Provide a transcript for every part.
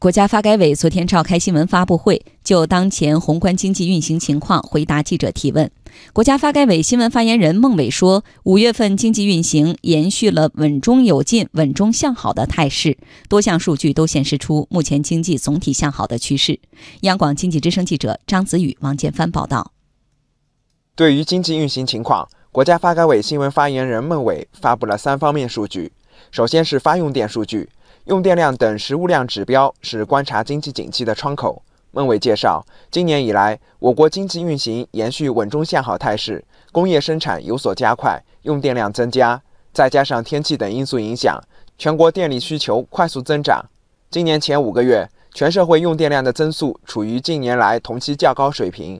国家发改委昨天召开新闻发布会，就当前宏观经济运行情况回答记者提问。国家发改委新闻发言人孟伟说，五月份经济运行延续了稳中有进、稳中向好的态势，多项数据都显示出目前经济总体向好的趋势。央广经济之声记者张子宇、王建帆报道。对于经济运行情况，国家发改委新闻发言人孟伟发布了三方面数据。首先是发用电数据。用电量等实物量指标是观察经济景气的窗口。孟伟介绍，今年以来，我国经济运行延续稳中向好态势，工业生产有所加快，用电量增加，再加上天气等因素影响，全国电力需求快速增长。今年前五个月，全社会用电量的增速处于近年来同期较高水平。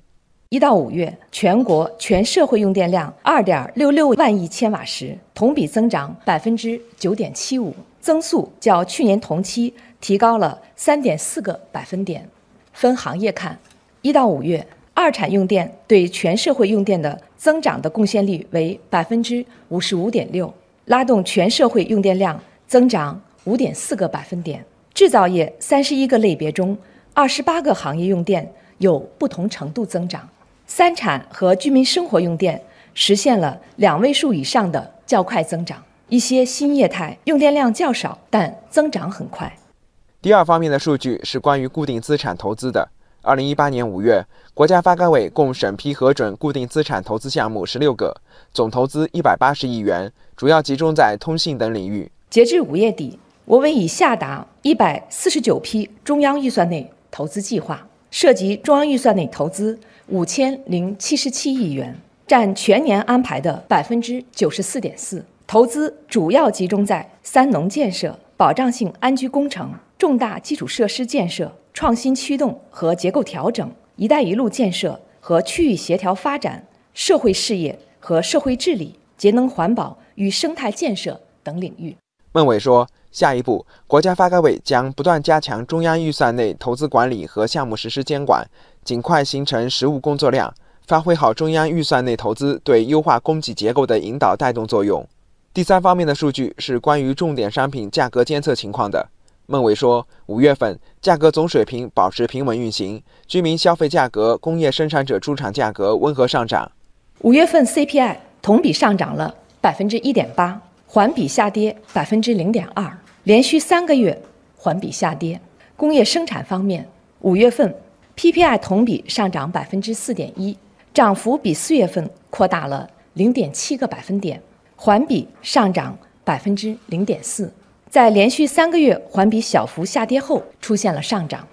一到五月，全国全社会用电量二点六六万亿千瓦时，同比增长百分之九点七五。增速较去年同期提高了三点四个百分点。分行业看，一到五月，二产用电对全社会用电的增长的贡献率为百分之五十五点六，拉动全社会用电量增长五点四个百分点。制造业三十一个类别中，二十八个行业用电有不同程度增长。三产和居民生活用电实现了两位数以上的较快增长。一些新业态用电量较少，但增长很快。第二方面的数据是关于固定资产投资的。二零一八年五月，国家发改委共审批核准固定资产投资项目十六个，总投资一百八十亿元，主要集中在通信等领域。截至五月底，我委已下达一百四十九批中央预算内投资计划，涉及中央预算内投资五千零七十七亿元，占全年安排的百分之九十四点四。投资主要集中在三农建设、保障性安居工程、重大基础设施建设、创新驱动和结构调整、“一带一路”建设和区域协调发展、社会事业和社会治理、节能环保与生态建设等领域。孟伟说，下一步，国家发改委将不断加强中央预算内投资管理和项目实施监管，尽快形成实务工作量，发挥好中央预算内投资对优化供给结构的引导带动作用。第三方面的数据是关于重点商品价格监测情况的。孟伟说，五月份价格总水平保持平稳运行，居民消费价格、工业生产者出厂价格温和上涨。五月份 CPI 同比上涨了百分之一点八，环比下跌百分之零点二，连续三个月环比下跌。工业生产方面，五月份 PPI 同比上涨百分之四点一，涨幅比四月份扩大了零点七个百分点。环比上涨百分之零点四，在连续三个月环比小幅下跌后出现了上涨。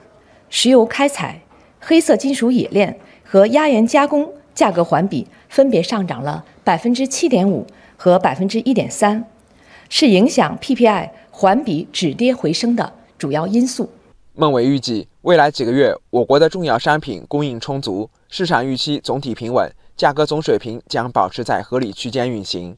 石油开采、黑色金属冶炼和压延加工价格环比分别上涨了百分之七点五和百分之一点三，是影响 PPI 环比止跌回升的主要因素。孟伟预计，未来几个月我国的重要商品供应充足，市场预期总体平稳，价格总水平将保持在合理区间运行。